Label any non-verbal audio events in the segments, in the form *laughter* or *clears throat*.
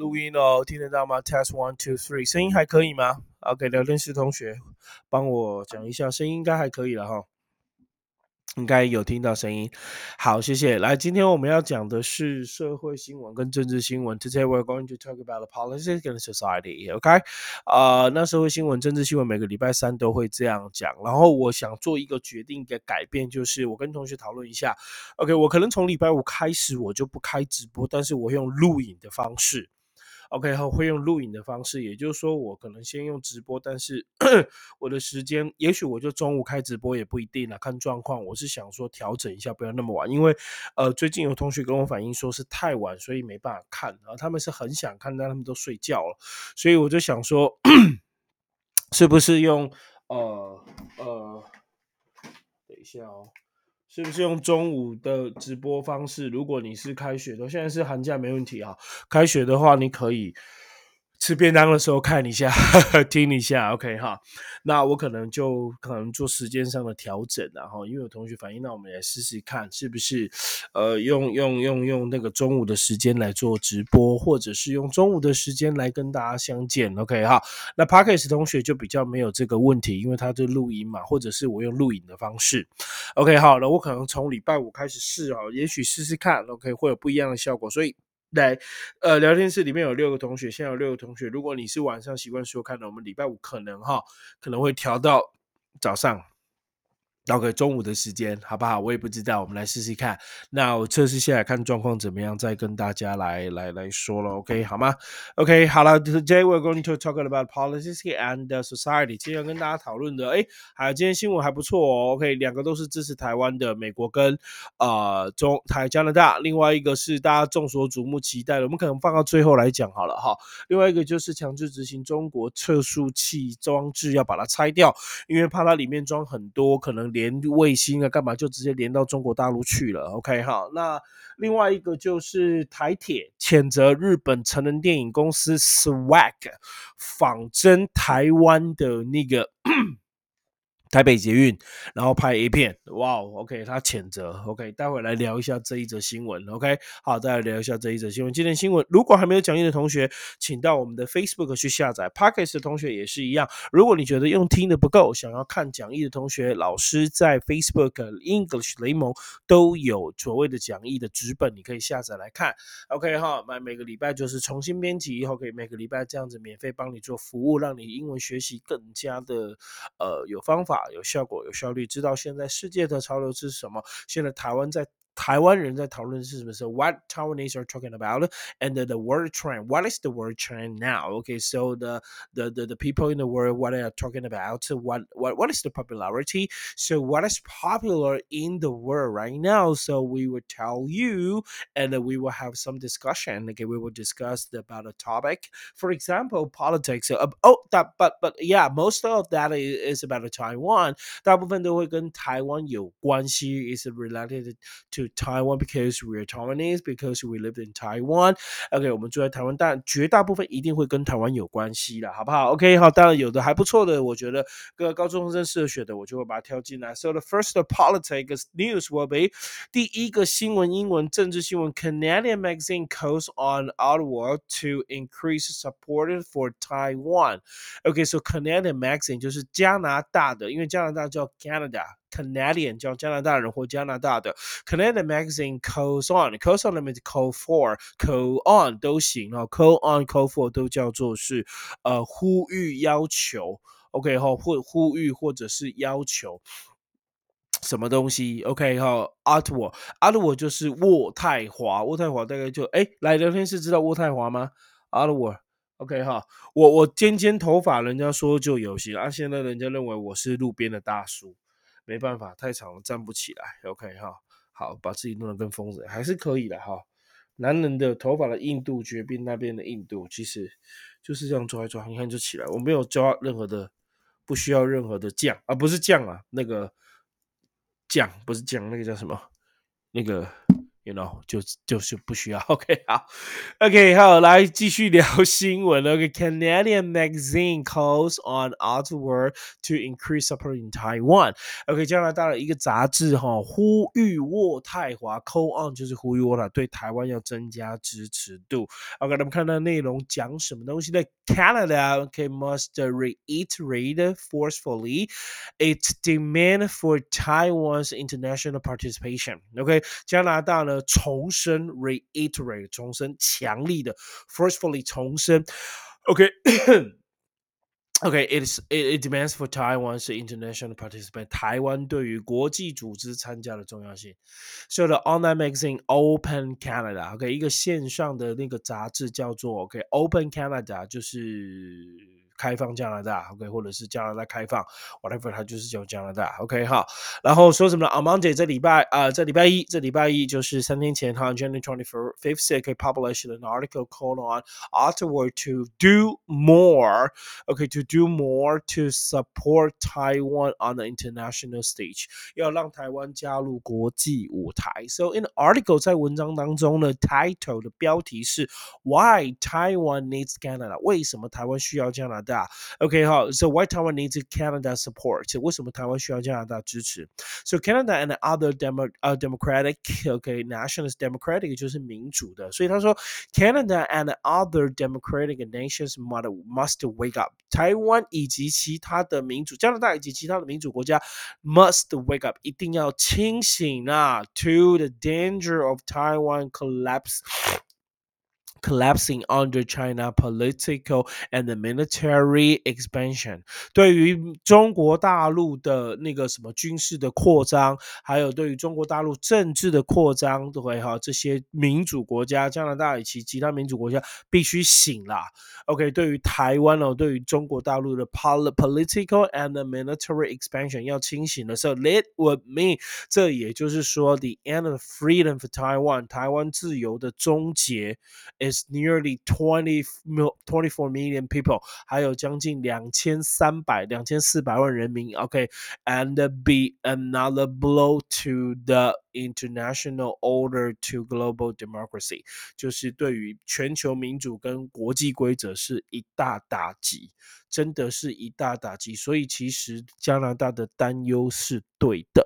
录音哦，听得到吗？Test one two three，声音还可以吗？OK，聊天室同学，帮我讲一下，声音应该还可以了哈。应该有听到声音，好，谢谢。来，今天我们要讲的是社会新闻跟政治新闻。Today we're going to talk about the politics and society. OK，啊，那社会新闻、政治新闻每个礼拜三都会这样讲。然后我想做一个决定的改变，就是我跟同学讨论一下。OK，我可能从礼拜五开始我就不开直播，但是我用录影的方式。OK，好，会用录影的方式，也就是说，我可能先用直播，但是 *coughs* 我的时间，也许我就中午开直播也不一定啦，看状况。我是想说调整一下，不要那么晚，因为呃，最近有同学跟我反映说是太晚，所以没办法看，然后他们是很想看，但他们都睡觉了，所以我就想说，*coughs* 是不是用呃呃，等一下哦。是不是用中午的直播方式？如果你是开学的，现在是寒假，没问题啊。开学的话，你可以。吃便当的时候看一下，*laughs* 听一下，OK 哈。那我可能就可能做时间上的调整，然后因为有同学反映，那我们来试试看，是不是呃用用用用那个中午的时间来做直播，或者是用中午的时间来跟大家相见，OK 哈。那 Parkes 同学就比较没有这个问题，因为他是录音嘛，或者是我用录影的方式，OK 好了，我可能从礼拜五开始试哦，也许试试看，OK 会有不一样的效果，所以。来，呃，聊天室里面有六个同学，现在有六个同学。如果你是晚上习惯收看的，我们礼拜五可能哈，可能会调到早上。OK，中午的时间好不好？我也不知道，我们来试试看。那我测试下来看状况怎么样，再跟大家来来来说了。OK，好吗？OK，好了，Today we're going to talk about politics and society。今天要跟大家讨论的，哎，还有今天新闻还不错哦。OK，两个都是支持台湾的，美国跟呃中台加拿大。另外一个是大家众所瞩目期待的，我们可能放到最后来讲好了哈。另外一个就是强制执行中国测速器装置，要把它拆掉，因为怕它里面装很多可能连。卫星啊，干嘛就直接连到中国大陆去了？OK，好，那另外一个就是台铁谴责日本成人电影公司 Swag 仿真台湾的那个。台北捷运，然后拍 A 片，哇，OK，他谴责，OK，待会来聊一下这一则新闻，OK，好，再来聊一下这一则新闻。今天新闻，如果还没有讲义的同学，请到我们的 Facebook 去下载 p o c k e t 的同学也是一样。如果你觉得用听的不够，想要看讲义的同学，老师在 Facebook English 雷蒙都有所谓的讲义的纸本，你可以下载来看，OK 哈，每每个礼拜就是重新编辑以后，可以每个礼拜这样子免费帮你做服务，让你英文学习更加的呃有方法。啊有效果、有效率，知道现在世界的潮流是什么？现在台湾在。台湾人在讨论是什么是 what Taiwanese are talking about and the, the word trend. What is the word trend now? Okay, so the, the the the people in the world what they are talking about what what what is the popularity? So what is popular in the world right now? So we will tell you and we will have some discussion. Okay, we will discuss about a topic. For example, politics. Uh, oh, that but but yeah, most of that is, about Taiwan. 大部分都会跟台湾有关系，is related to to Taiwan because we are Taiwanese because we live in Taiwan. OK，我们住在台湾，但绝大部分一定会跟台湾有关系的，好不好？OK，好，当然有的还不错的，我觉得各高中生适合学的，我就会把它挑进来。So the first politics news will be 第一个新闻英文政治新闻，Canadian magazine calls on Ottawa to increase support for Taiwan. OK，so Canadian magazine 就是加拿大的，因为加拿大叫 Canada。 Canadian 叫加拿大人或加拿大的 Canadian magazine calls on calls on 里面 call for call on 都行啊，call on call for 都叫做是呃呼吁要求，OK 哈或呼吁或者是要求什么东西，OK 哈 Ottawa Ottawa 就是渥太华，渥太华大概就哎来聊天室知道渥太华吗？Ottawa OK 哈，我我尖尖头发，人家说就有型啊，现在人家认为我是路边的大叔。没办法，太长了站不起来。OK 哈，好，把自己弄得跟疯子还是可以的哈。男人的头发的硬度决定那边的硬度，其实就是这样抓一抓，你看就起来。我没有抓任何的，不需要任何的酱啊，不是酱啊，那个酱不是酱，那个叫什么？那个 You know，就就是不需要。OK，好，OK，好，来继续聊新闻。OK，Canadian *laughs* magazine calls on Ottawa to increase support in Taiwan。OK，加拿大的一个杂志哈，呼吁渥太华，call on 就是呼吁渥太对台湾要增加支持度。OK，那么看到内容讲什么东西呢？Canada OK must reiterate forcefully its demand for Taiwan's international participation。OK，加拿大呢？ 呃，重申 reiterate 重申强力的 forcefully 重申，OK *coughs* OK it is it, it demands for Taiwan's international participant 台湾对于国际组织参加的重要性。So the online magazine Open Canada OK 一个线上的那个杂志叫做 OK Open Canada 就是。 开放加拿大，OK，或者是加拿大开放，whatever，它就是叫加拿大，OK 哈。然后说什么呢？Amanda 这礼拜啊，这礼拜一，这礼拜一就是三天前哈，January twenty fifth, OK published an article called on Ottawa to do more, OK, to do more to support Taiwan on the international stage，要让台湾加入国际舞台。So in the article，在文章当中呢，title 的标题是 Why Taiwan needs Canada，为什么台湾需要加拿大？大。OK，好，So why Taiwan needs Canada support？为什么台湾需要加拿大支持？So Canada and other demo 呃 democratic，OK nationalist democratic *laughs* 就是民主的，所以他说 Canada and other democratic nations must must wake up。台湾以及其他的民主，加拿大以及其他的民主国家 must wake up，一定要清醒啊，to the danger of Taiwan collapse。 collapsing under China political and military expansion。对于中国大陆的那个什么军事的扩张，还有对于中国大陆政治的扩张，对哈这些民主国家，加拿大以及其他民主国家必须醒啦。OK，对于台湾哦，对于中国大陆的 political and military expansion 要清醒的时候，let would mean 这也就是说 the end of freedom for Taiwan，台湾自由的终结。 is nearly twenty twenty four million people，还有将近两千三百两千四百万人民。OK，and be another blow to the international order to global democracy，就是对于全球民主跟国际规则是一大打击。 真的是一大打击，所以其实加拿大的担忧是对的，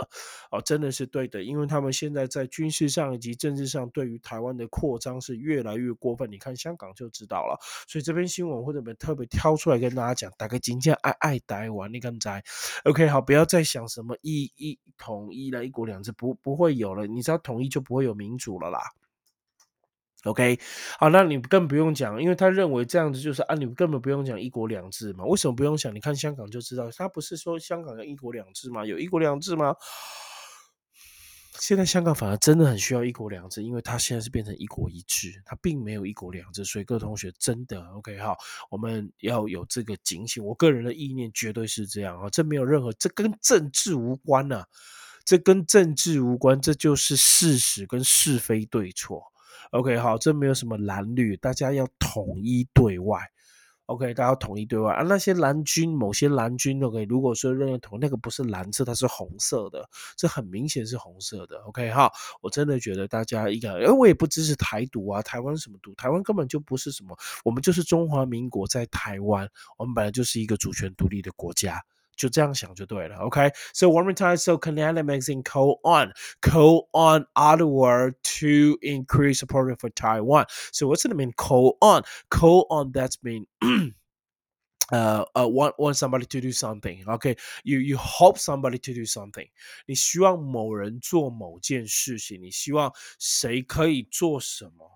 哦，真的是对的，因为他们现在在军事上以及政治上对于台湾的扩张是越来越过分。你看香港就知道了，所以这篇新闻或者我们特别挑出来跟大家讲，大概今天爱爱台湾，你刚才 OK 好，不要再想什么一一统一了，一国两制不不会有了，你知道统一就不会有民主了啦。OK，好，那你更不用讲，因为他认为这样子就是啊，你根本不用讲一国两制嘛？为什么不用想？你看香港就知道，他不是说香港要一国两制吗？有一国两制吗？现在香港反而真的很需要一国两制，因为它现在是变成一国一制，它并没有一国两制，所以各位同学真的 OK 哈，我们要有这个警醒。我个人的意念绝对是这样啊，这没有任何，这跟政治无关呐，这跟政治无关，这就是事实跟是非对错。OK，好，这没有什么蓝绿，大家要统一对外。OK，大家要统一对外啊。那些蓝军，某些蓝军，OK，如果说认同那个不是蓝色，它是红色的，这很明显是红色的。OK，哈，我真的觉得大家应该，因为我也不支持台独啊，台湾什么独？台湾根本就不是什么，我们就是中华民国在台湾，我们本来就是一个主权独立的国家。就这样想就对了，OK？So one more time, so Canada magazine call on call on Ottawa to increase support for Taiwan. So what's it mean? Call on, call on. That's mean. *clears throat* uh, uh, want want somebody to do something. Okay, you you hope somebody to do something. 你希望某人做某件事情，你希望谁可以做什么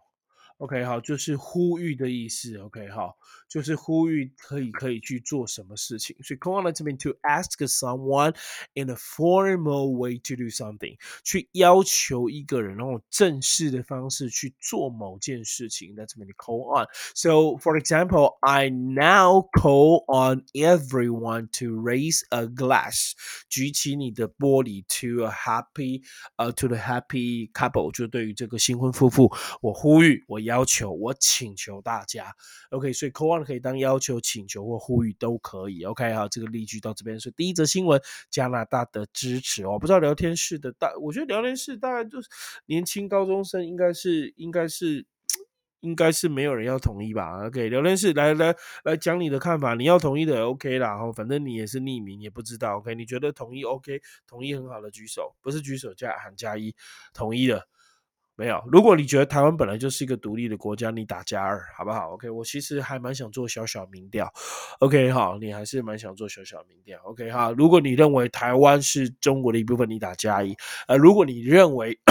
？OK，好，就是呼吁的意思。OK，好。就是呼吁可以可以去做什么事情。所以 call on to mean to ask someone in a formal way to do something，去要求一个人用正式的方式去做某件事情。That's mean call on. So for example, I now call on everyone to raise a glass，举起你的玻璃 to a happy，呃、uh,，to the happy couple，就对于这个新婚夫妇，我呼吁，我 要求，我请求大家，OK，所以 call on 可以当要求、请求或呼吁都可以，OK 好，这个例句到这边。是第一则新闻，加拿大的支持哦，不知道聊天室的大，我觉得聊天室大概就是年轻高中生，应该是应该是。应该是没有人要同意吧？OK，聊天室来来来讲你的看法，你要同意的 OK 啦，哈，反正你也是匿名，也不知道。OK，你觉得同意 OK，同意很好的举手，不是举手加喊加一，同意的没有？如果你觉得台湾本来就是一个独立的国家，你打加二好不好？OK，我其实还蛮想做小小民调，OK 好，你还是蛮想做小小民调，OK 哈，如果你认为台湾是中国的一部分，你打加一，呃，如果你认为。*clears throat*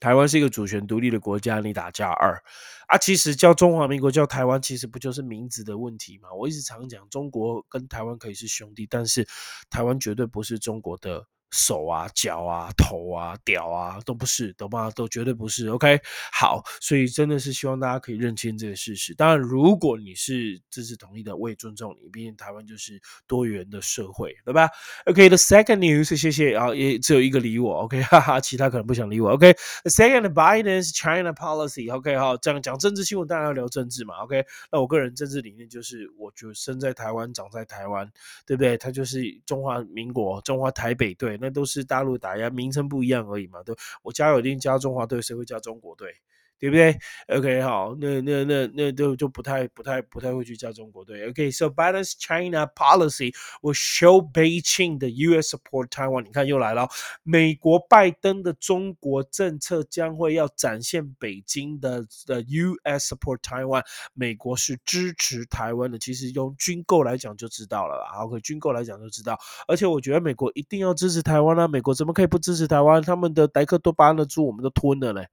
台湾是一个主权独立的国家，你打加二啊？其实叫中华民国叫台湾，其实不就是名字的问题吗？我一直常讲，中国跟台湾可以是兄弟，但是台湾绝对不是中国的。手啊、脚啊、头啊、屌啊，都不是，懂吗？都绝对不是。OK，好，所以真的是希望大家可以认清这个事实。当然，如果你是支持同意的，我也尊重你，毕竟台湾就是多元的社会，对吧？OK，the second news，谢谢啊，也只有一个理我，OK，哈哈，其他可能不想理我。OK，the second Biden's China policy，OK，好，这样讲政治新闻，当然要聊政治嘛。OK，那我个人政治理念就是，我就生在台湾，长在台湾，对不对？它就是中华民国，中华台北队。那都是大陆打压，名称不一样而已嘛。对，我加有一定加中华队，谁会加中国队？对不对？OK，好，那那那那就就不太不太不太会去加中国队。OK，so Biden's China policy will show Beijing the U.S. support Taiwan。你看又来了，美国拜登的中国政策将会要展现北京的的 U.S. support Taiwan。美国是支持台湾的，其实用军购来讲就知道了啦。OK，军购来讲就知道。而且我觉得美国一定要支持台湾啊！美国怎么可以不支持台湾？他们的莱克多巴胺的猪我们都吞了嘞。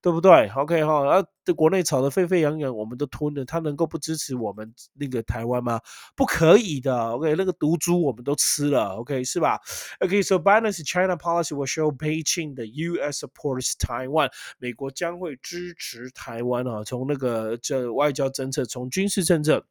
对不对？OK 哈，啊，这国内吵得沸沸扬扬，我们都吞了，他能够不支持我们那个台湾吗？不可以的。OK，那个毒株我们都吃了，OK 是吧？OK，so Biden's China policy will show Beijing the U.S. supports Taiwan，美国将会支持台湾啊，从那个这外交政策，从军事政策。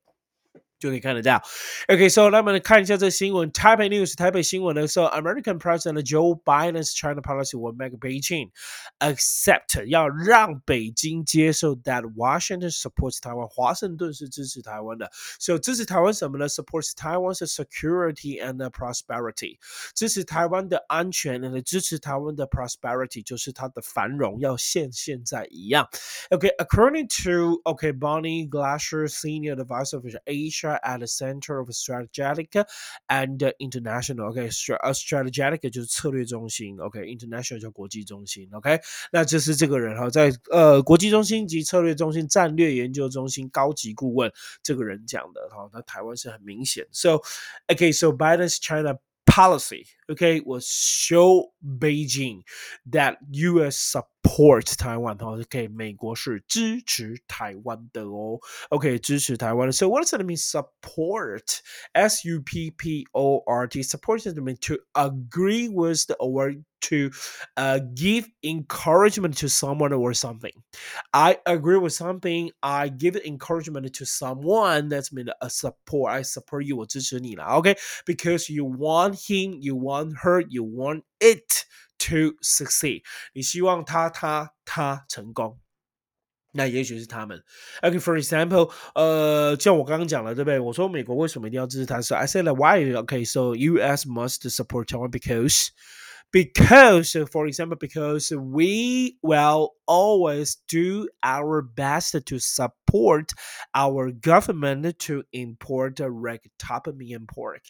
就可以看得到。OK，so 那么看一下这新闻，Taipei News 台北新闻的时候，American President Joe Biden's China policy will make Beijing accept 要让北京接受 that Washington supports Taiwan，华盛顿是支持台湾的。So 支持台湾什么呢？Supports Taiwan's security and prosperity，支持台湾的安全，和支持台湾的 prosperity 就是它的繁荣要像现在一样。OK，according to OK Bonnie Glasher Senior Advisor for Asia。 at the center of strategic and international. OK，呃，strategic 就是策略中心，OK，international 叫国际中心，OK，那这是这个人哈，在呃国际中心及策略中心战略研究中心高级顾问这个人讲的哈，那台湾是很明显。So OK，so Biden's China policy, okay, will show Beijing that U.S. support Taiwan. Okay, 美国是支持台湾的哦。OK，支持台湾的。So what does it mean? Support, S U P P O R T. Support is mean to agree with the or to uh, give encouragement to someone or something. I agree with something. I give encouragement to someone. That's mean a support. I support you. 我支持你了。OK, because you want him, you want her, you want it to succeed. 你希望他他他成功。那也许是他们。OK，for example，呃，像我刚刚讲了，对不对？我说美国为什么一定要支持他？是 I said like why? Okay, so U.S. must support Taiwan because because for example because we will always do our best to support our government to import rectopamine pork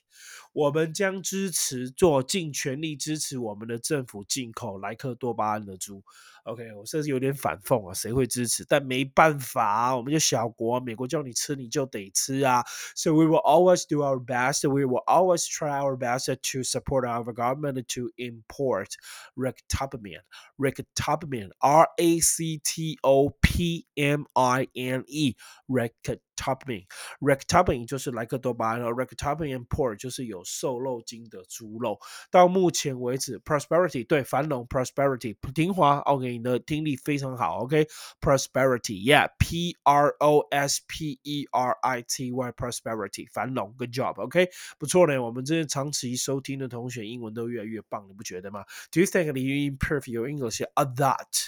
我们将支持做尽全力支持我们的政府进口莱克多巴胺的猪。OK，我甚至有点反讽啊，谁会支持？但没办法啊，我们就小国，美国叫你吃你就得吃啊。So we will always do our best. We will always try our best to support our government to import rectopamine. Rectopamine, R A C T O P M I N E record. Rectopamine. rectopping 就是莱克多巴胺，rectopamine pork 就是有瘦肉精的猪肉。到目前为止，prosperity 对繁荣 prosperity 平华，OK，你的听力非常好，OK，prosperity，yeah，P R O S P E R I T Y，prosperity 繁荣，good job，OK，不错呢。我们这些长期收听的同学，英文都越来越棒，你不觉得吗？Do you think you improve your English a lot？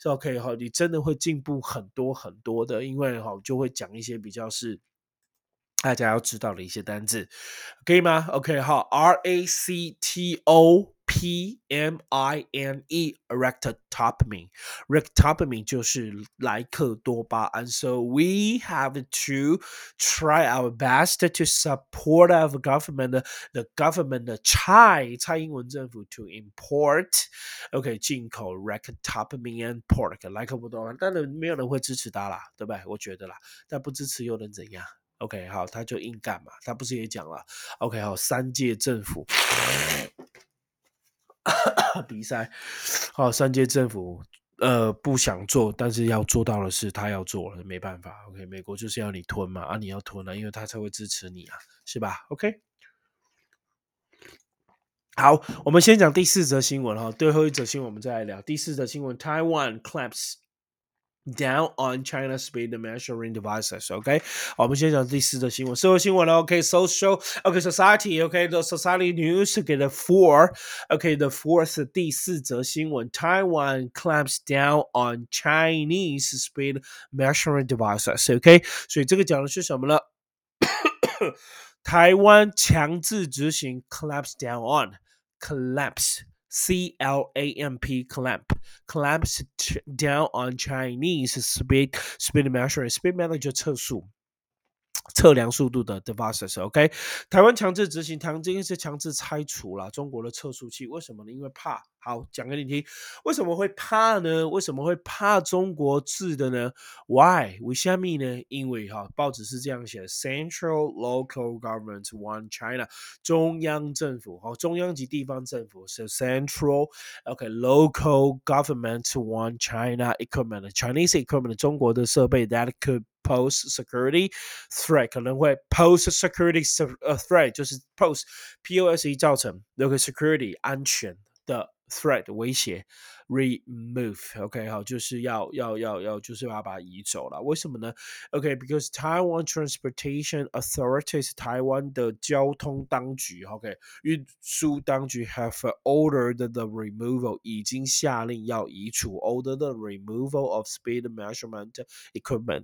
是 OK 哈，你真的会进步很多很多的，因为哈就会讲一些比较是大家要知道的一些单字，可以吗？OK 好，R A C T O。P M I N E rectopamine. Rectopamine 就是莱克多巴胺。So we have to try our best to support our government, the government 的蔡蔡英文政府 to import OK 进口 rectopamine and pork 莱克多巴胺。当然没有人会支持他啦，对不对？我觉得啦，但不支持又能怎样？OK 好，他就硬干嘛？他不是也讲了？OK 好，三届政府。 *coughs* 比赛，好，三届政府呃不想做，但是要做到的是他要做了，没办法。OK，美国就是要你吞嘛，啊，你要吞了，因为他才会支持你啊，是吧？OK，好，我们先讲第四则新闻哈，最后一则新闻我们再来聊第四则新闻，Taiwan claps。down on China's speed measuring devices. OK，好，我们先讲第四则新闻，社会新闻了。OK，social，OK，society，OK，the society news 给了 four，OK，the fourth 第四则新闻，Taiwan clamps down on Chinese speed measuring devices。OK，所以这个讲的是什么呢？台湾强制执行 *coughs* clamps down on collapse。 C L A M P clamp clamps down on Chinese speed speed measure speed manager 测速。测量速度的 devices，OK，台湾强制执行，台湾这边是强制拆除了中国的测速器，为什么呢？因为怕。好，讲给你听，为什么会怕呢？为什么会怕中国制的呢？Why？为什么呢？因为哈，报纸是这样写：Central local government want China，中央政府哈，中央及地方政府是 Central，OK，local government want China equipment，Chinese equipment，中国的设备 that could pose security threat，可能会 pose security threat，就是 pose，P O S E 造成 local security 安全的。threat 威胁，remove，OK，好，就是要要要要，就是要把它移走了。为什么呢？OK，because Taiwan Transportation Authorities，台湾的交通当局，OK，运输当局 have ordered the removal，已经下令要移除，ordered the removal of speed measurement equipment。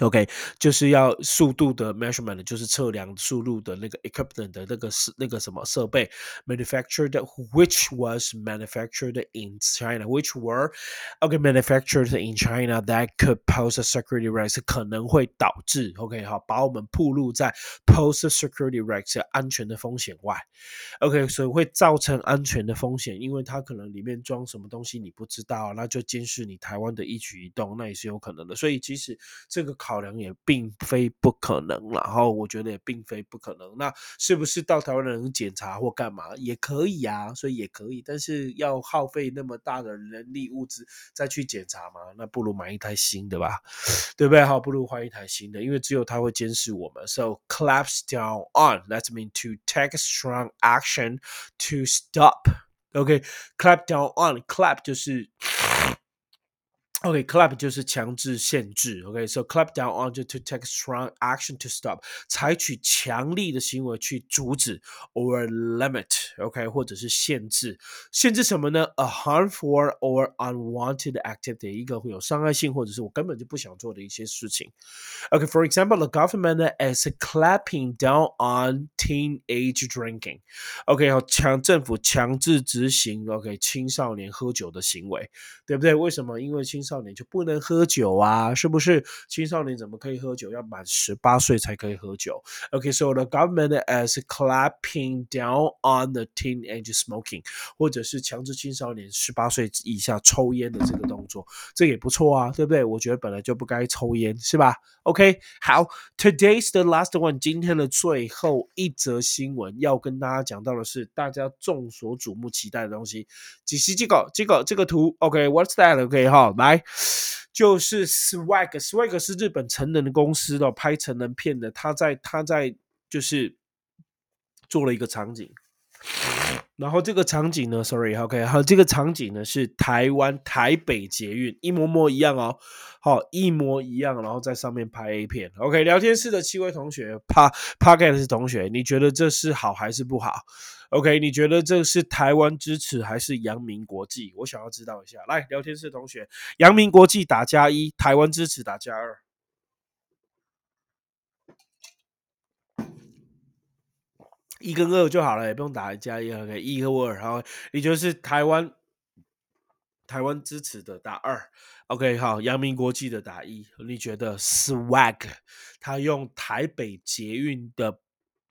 OK，就是要速度的 measurement，就是测量速度的那个 equipment 的那个是那个什么设备，manufactured which was manufactured in China，which were OK manufactured in China that could pose a security risk，可能会导致 OK 好把我们暴露在 pose a security risk 安全的风险外，OK，所以会造成安全的风险，因为它可能里面装什么东西你不知道，那就监视你台湾的一举一动，那也是有可能的。所以其实这个。考量也并非不可能，然后我觉得也并非不可能。那是不是到台湾能检查或干嘛也可以啊？所以也可以，但是要耗费那么大的人力物资再去检查嘛？那不如买一台新的吧，对不对？好，不如换一台新的，因为只有它会监视我们。So claps down on that's mean to take strong action to stop. OK, clap down on clap 就是。OK，clap 就是强制限制。OK，so clap down on to take strong action to stop，采取强力的行为去阻止 or limit。OK，或者是限制，限制什么呢？A harmful or unwanted activity，一个会有伤害性或者是我根本就不想做的一些事情。OK，for example，the government is clapping down on teenage drinking。OK，好，强政府强制执行 OK 青少年喝酒的行为，对不对？为什么？因为青 少年就不能喝酒啊，是不是？青少年怎么可以喝酒？要满十八岁才可以喝酒。OK，so the government is clapping down on the teenage smoking，或者是强制青少年十八岁以下抽烟的这个动作，这也不错啊，对不对？我觉得本来就不该抽烟，是吧？OK，好，today's the last one，今天的最后一则新闻要跟大家讲到的是大家众所瞩目期待的东西。几时这个这个这个图？OK，what's that？OK，哈，来。来就是 Swag，Swag 是日本成人的公司的，拍成人片的。他在他在就是做了一个场景。然后这个场景呢，sorry，OK，好，这个场景呢是台湾台北捷运，一模模一样哦，好，一模一样，然后在上面拍 A 片，OK，聊天室的七位同学，帕帕盖的是同学，你觉得这是好还是不好？OK，你觉得这是台湾支持还是阳明国际？我想要知道一下，来，聊天室同学，阳明国际打加一，台湾支持打加二。一跟二就好了，也不用打加一，OK，一和二，然后也就是台湾台湾支持的打二，OK，好，阳明国际的打一，你觉得 Swag 他用台北捷运的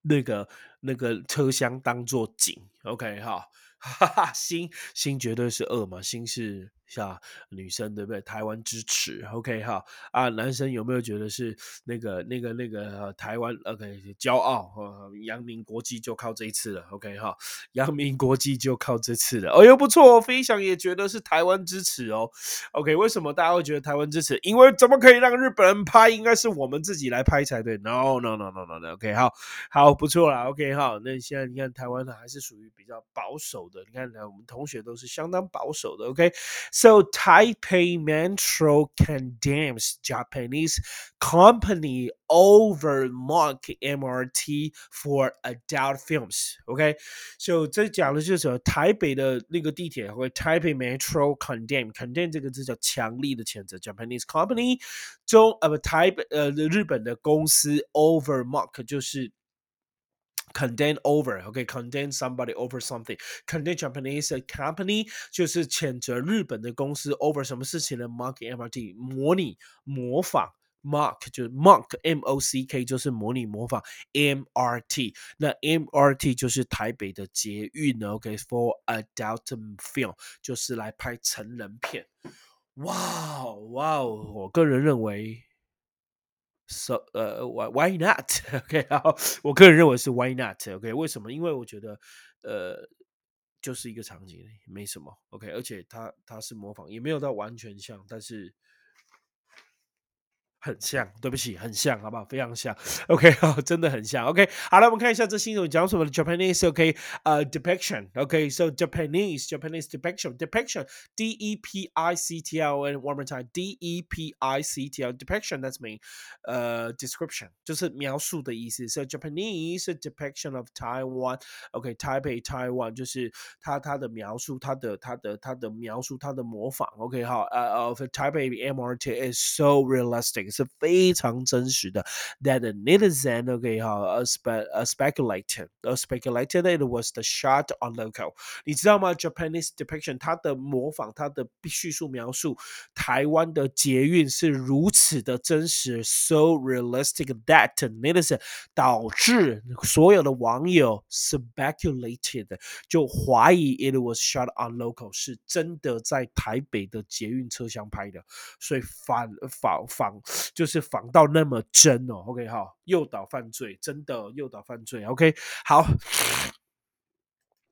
那个那个车厢当做景，OK，哈，*laughs* 哈哈，新新绝对是二嘛，新是。像女生对不对？台湾支持，OK 哈啊，男生有没有觉得是那个那个那个台湾 OK 骄傲？阳明国际就靠这一次了，OK 哈，阳明国际就靠这次了，哦哟不错哦，飞翔也觉得是台湾支持哦，OK 为什么大家会觉得台湾支持？因为怎么可以让日本人拍？应该是我们自己来拍才对，No No No No No No，OK 好，好不错了，OK 哈，那现在你看台湾呢还是属于比较保守的，你看我们同学都是相当保守的，OK。So Taipei Metro condemns Japanese company over Mark MRT for adult films. OK，so、okay? 这讲的就是台北的那个地铁或 Taipei Metro condemn condemn 这个字叫强力的谴责 Japanese company 中呃不台北呃日本的公司 over Mark 就是。 condemn over, okay, condemn somebody over something. Condemn Japanese company 就是谴责日本的公司 over 什么事情呢？Mock MRT 模拟模仿。Mock 就是 mock M O C K 就是模拟模仿 M R T，那 M R T 就是台北的捷运呢。OK，for、okay, adult film 就是来拍成人片。哇哇，我个人认为 So 呃，why why not？OK，*laughs* 好，我个人认为是 why not？OK，为什么？因为我觉得呃，就是一个场景，没什么。OK，而且它它是模仿，也没有到完全像，但是。很像，对不起，很像，好不好？非常像，OK，好，真的很像，OK。好了，我们看一下这新闻讲什么的，Japanese，OK，*laughs* 呃，depiction，OK，so Japanese，Japanese depiction，depiction，D E P I C T L，and one more time，D E P I C T L，depiction，that's mean，呃，description，就是描述的意思。So Japanese depiction of Taiwan，OK，Taipei，Taiwan，就是它它的描述，它的它的它的描述，它的模仿，OK，好，呃，of Taipei MRT is so realistic。 是非常真实的。That the netizen OK 哈，a spe a speculated a speculated it was the shot on local。你知道吗？Japanese depiction 它的模仿，它的叙述描述台湾的捷运是如此的真实，so realistic that netizen 导致所有的网友 speculated 就怀疑 it was shot on local 是真的在台北的捷运车厢拍的，所以反仿仿。 就是仿到那么真哦，OK 哈，诱导犯罪，真的诱导犯罪，OK 好。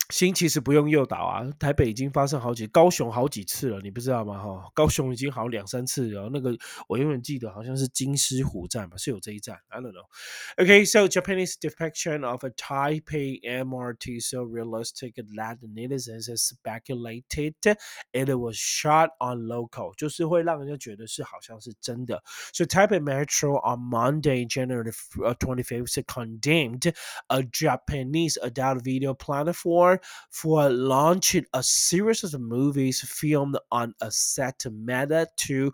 新其实不用诱导啊，台北已经发生好几，高雄好几次了，你不知道吗？哈，高雄已经好两三次了。那个我永远记得，好像是金狮湖站吧，是有这一站，I don't know. Okay, so Japanese depiction of a Taipei MRT so realistic that netizens speculated it was shot on local，就是会让人家觉得是好像是真的。So Taipei Metro on Monday, January twenty fifth, condemned a Japanese adult video platform for launching a series of movies filmed on a set meta to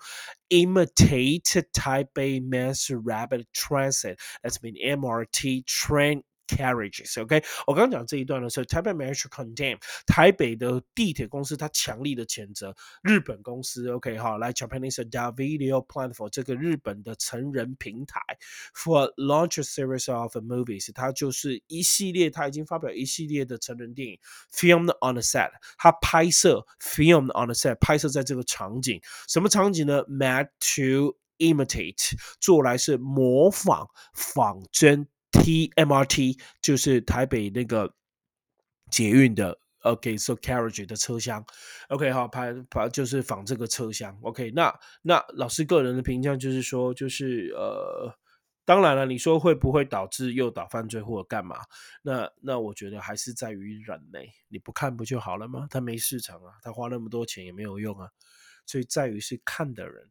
imitate Taipei Mass Rapid Transit. That's been MRT train carriages，OK，我刚刚讲这一段的时候，台北 Metro condemn 台北的地铁公司，它强力的谴责日本公司，OK，好，来 Japanese Adult Video Platform 这个日本的成人平台，for launch a series of movies，它就是一系列，它已经发表一系列的成人电影，filmed on the set，它拍摄 filmed on the set，拍摄在这个场景，什么场景呢？Mad to imitate，做来是模仿仿真。T M R T 就是台北那个捷运的 OK，so carriage 的车厢，OK 好，拍拍就是仿这个车厢，OK，那那老师个人的评价就是说，就是呃，当然了，你说会不会导致诱导犯罪或者干嘛？那那我觉得还是在于人类，你不看不就好了吗？他没市场啊，他花那么多钱也没有用啊，所以在于是看的人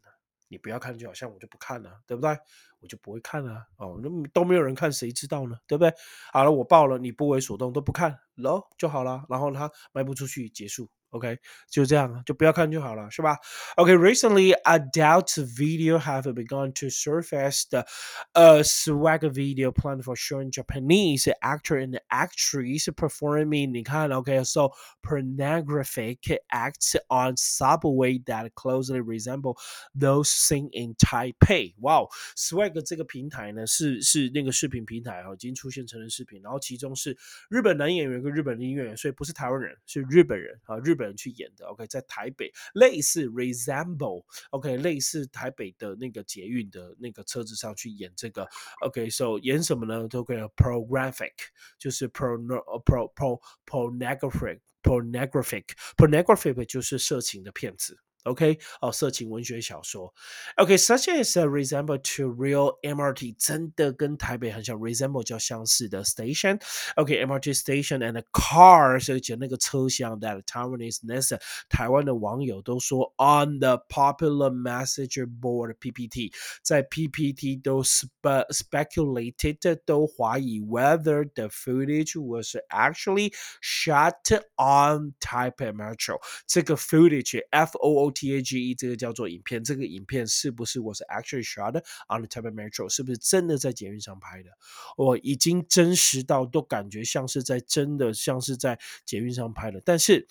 你不要看就好像我就不看了，对不对？我就不会看了哦，那都没有人看，谁知道呢？对不对？好了，我报了，你不为所动都不看，喽就好了。然后他卖不出去，结束。OK，就这样，就不要看就好了，是吧？OK，recently adult video have begun to surface the uh swag video plan for showing Japanese actor and actress performing 你看，OK，so pornographic acts on subway that closely resemble those seen in Taipei。哇，swag 这个平台呢是是那个视频平台哦，已经出现成人视频，然后其中是日本男演员跟日本女演员，所以不是台湾人，是日本人啊，日。 人去演的，OK，在台北类似 resemble，OK，类似台北的那个捷运的那个车子上去演这个，OK，so 演什么呢？都可以 p r o g r a p h i c 就是 pro pro pro pornographic pornographic pornographic 就是色情的片子。OK，哦，色情文学小说。OK，such as a resemble to real MRT，真的跟台北很像，resemble 较相似的 station。OK，MRT station and a car，所以讲那个车厢 that Taiwanese nessa，台湾的网友都说 on the popular messenger board PPT，在 PPT 都 spe speculated 都怀疑 whether the footage was actually shot on Taipei Metro。这个 footage F O T A G E 这个叫做影片，这个影片是不是我是 actually shot on the Taipei Metro？是不是真的在捷运上拍的？我已经真实到都感觉像是在真的像是在捷运上拍的，但是。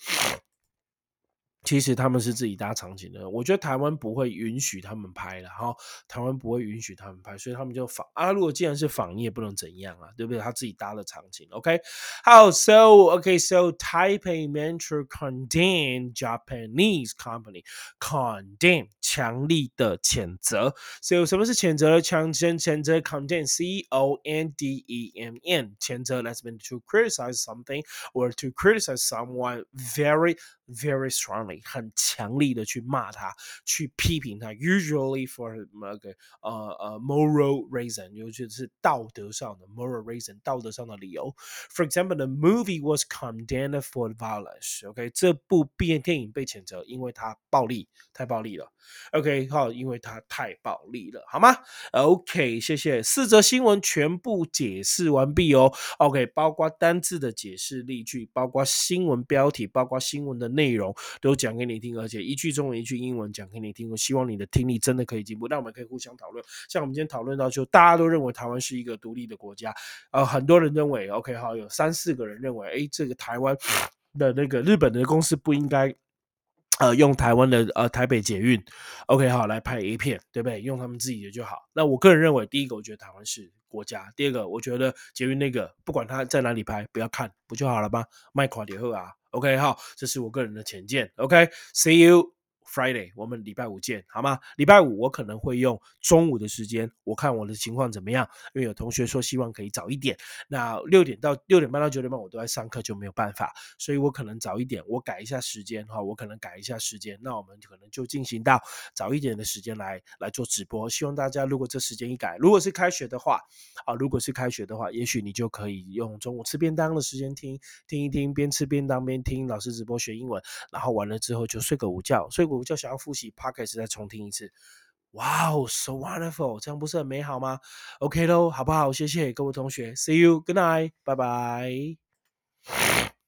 其实他们是自己搭场景的，我觉得台湾不会允许他们拍的，哈，台湾不会允许他们拍，所以他们就仿啊。如果既然是仿，你也不能怎样啊，对不对？他自己搭的场景，OK。好，so OK，so Taipei Metro condemn Japanese company condemn 强力的谴责。So 什么是谴责？强先谴责 condemn，C O N D E M N，谴责 let's mean to criticize something or to criticize someone very very strongly，很强力的去骂他，去批评他。Usually for 那个呃呃 moral reason，尤其是道德上的 moral reason，道德上的理由。For example, the movie was condemned for violence. OK，这部电电影被谴责，因为它暴力，太暴力了。OK，好，因为它太暴力了，好吗？OK，谢谢。四则新闻全部解释完毕哦。OK，包括单字的解释例句，包括新闻标题，包括新闻的。内容都讲给你听，而且一句中文一句英文讲给你听。我希望你的听力真的可以进步。那我们可以互相讨论。像我们今天讨论到，就大家都认为台湾是一个独立的国家，呃，很多人认为，OK，好，有三四个人认为，哎，这个台湾的那个日本的公司不应该，呃，用台湾的呃台北捷运，OK，好，来拍 A 片，对不对？用他们自己的就好。那我个人认为，第一个，我觉得台湾是。国家，第二个，我觉得捷运那个，不管他在哪里拍，不要看，不就好了吗？卖垮点后啊，OK，好，这是我个人的浅见，OK，See you。Friday，我们礼拜五见，好吗？礼拜五我可能会用中午的时间，我看我的情况怎么样。因为有同学说希望可以早一点，那六点到六点半到九点半我都在上课，就没有办法，所以我可能早一点，我改一下时间哈，我可能改一下时间，那我们可能就进行到早一点的时间来来做直播。希望大家如果这时间一改，如果是开学的话，啊，如果是开学的话，也许你就可以用中午吃便当的时间听听一听，边吃便当边听老师直播学英文，然后完了之后就睡个午觉，睡个。我就想要复习 p o c k e t 再重听一次。哇哦，so wonderful，这样不是很美好吗？OK 喽，好不好？谢谢各位同学，See you，Good night，拜拜。